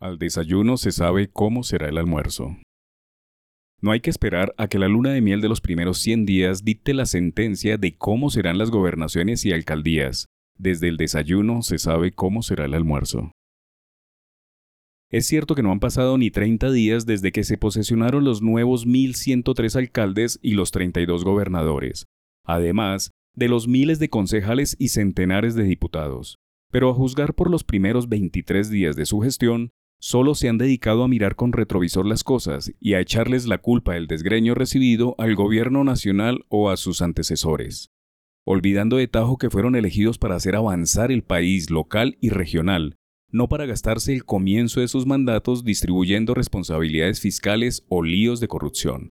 Al desayuno se sabe cómo será el almuerzo. No hay que esperar a que la luna de miel de los primeros 100 días dicte la sentencia de cómo serán las gobernaciones y alcaldías. Desde el desayuno se sabe cómo será el almuerzo. Es cierto que no han pasado ni 30 días desde que se posesionaron los nuevos 1.103 alcaldes y los 32 gobernadores, además de los miles de concejales y centenares de diputados. Pero a juzgar por los primeros 23 días de su gestión, solo se han dedicado a mirar con retrovisor las cosas y a echarles la culpa del desgreño recibido al gobierno nacional o a sus antecesores, olvidando de tajo que fueron elegidos para hacer avanzar el país local y regional, no para gastarse el comienzo de sus mandatos distribuyendo responsabilidades fiscales o líos de corrupción.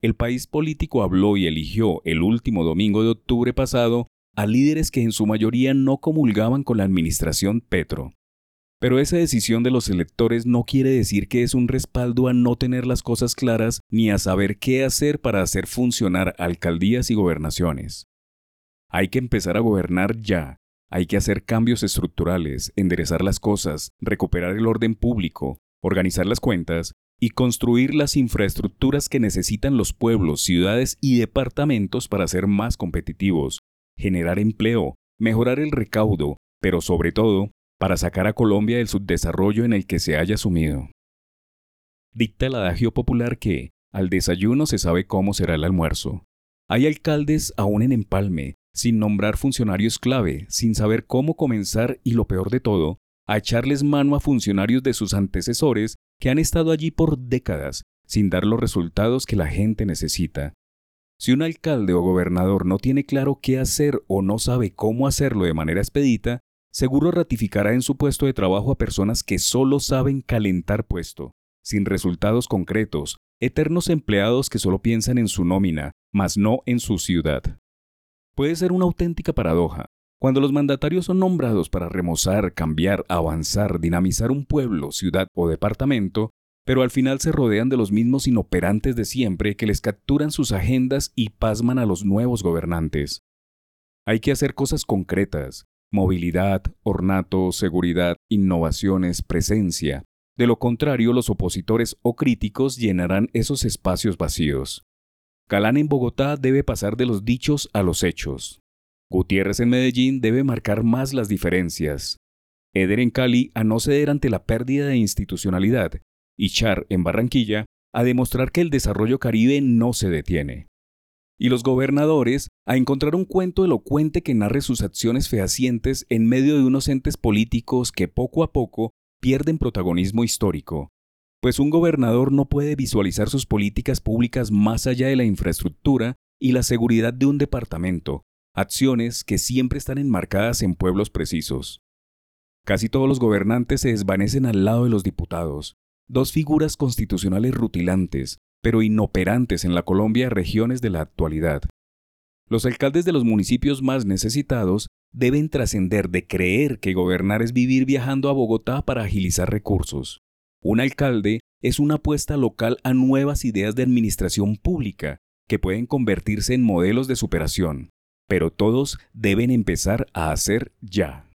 El país político habló y eligió el último domingo de octubre pasado a líderes que en su mayoría no comulgaban con la administración Petro. Pero esa decisión de los electores no quiere decir que es un respaldo a no tener las cosas claras ni a saber qué hacer para hacer funcionar alcaldías y gobernaciones. Hay que empezar a gobernar ya, hay que hacer cambios estructurales, enderezar las cosas, recuperar el orden público, organizar las cuentas y construir las infraestructuras que necesitan los pueblos, ciudades y departamentos para ser más competitivos, generar empleo, mejorar el recaudo, pero sobre todo, para sacar a Colombia del subdesarrollo en el que se haya sumido. Dicta el adagio popular que, al desayuno se sabe cómo será el almuerzo. Hay alcaldes aún en empalme, sin nombrar funcionarios clave, sin saber cómo comenzar y lo peor de todo, a echarles mano a funcionarios de sus antecesores que han estado allí por décadas, sin dar los resultados que la gente necesita. Si un alcalde o gobernador no tiene claro qué hacer o no sabe cómo hacerlo de manera expedita, seguro ratificará en su puesto de trabajo a personas que solo saben calentar puesto, sin resultados concretos, eternos empleados que solo piensan en su nómina, mas no en su ciudad. Puede ser una auténtica paradoja. Cuando los mandatarios son nombrados para remozar, cambiar, avanzar, dinamizar un pueblo, ciudad o departamento, pero al final se rodean de los mismos inoperantes de siempre que les capturan sus agendas y pasman a los nuevos gobernantes. Hay que hacer cosas concretas, movilidad, ornato, seguridad, innovaciones, presencia. De lo contrario, los opositores o críticos llenarán esos espacios vacíos. Calán en Bogotá debe pasar de los dichos a los hechos. Gutiérrez en Medellín debe marcar más las diferencias. Eder en Cali a no ceder ante la pérdida de institucionalidad. Y Char en Barranquilla a demostrar que el desarrollo caribe no se detiene y los gobernadores a encontrar un cuento elocuente que narre sus acciones fehacientes en medio de unos entes políticos que poco a poco pierden protagonismo histórico. Pues un gobernador no puede visualizar sus políticas públicas más allá de la infraestructura y la seguridad de un departamento, acciones que siempre están enmarcadas en pueblos precisos. Casi todos los gobernantes se desvanecen al lado de los diputados, dos figuras constitucionales rutilantes, pero inoperantes en la Colombia regiones de la actualidad. Los alcaldes de los municipios más necesitados deben trascender de creer que gobernar es vivir viajando a Bogotá para agilizar recursos. Un alcalde es una apuesta local a nuevas ideas de administración pública que pueden convertirse en modelos de superación, pero todos deben empezar a hacer ya.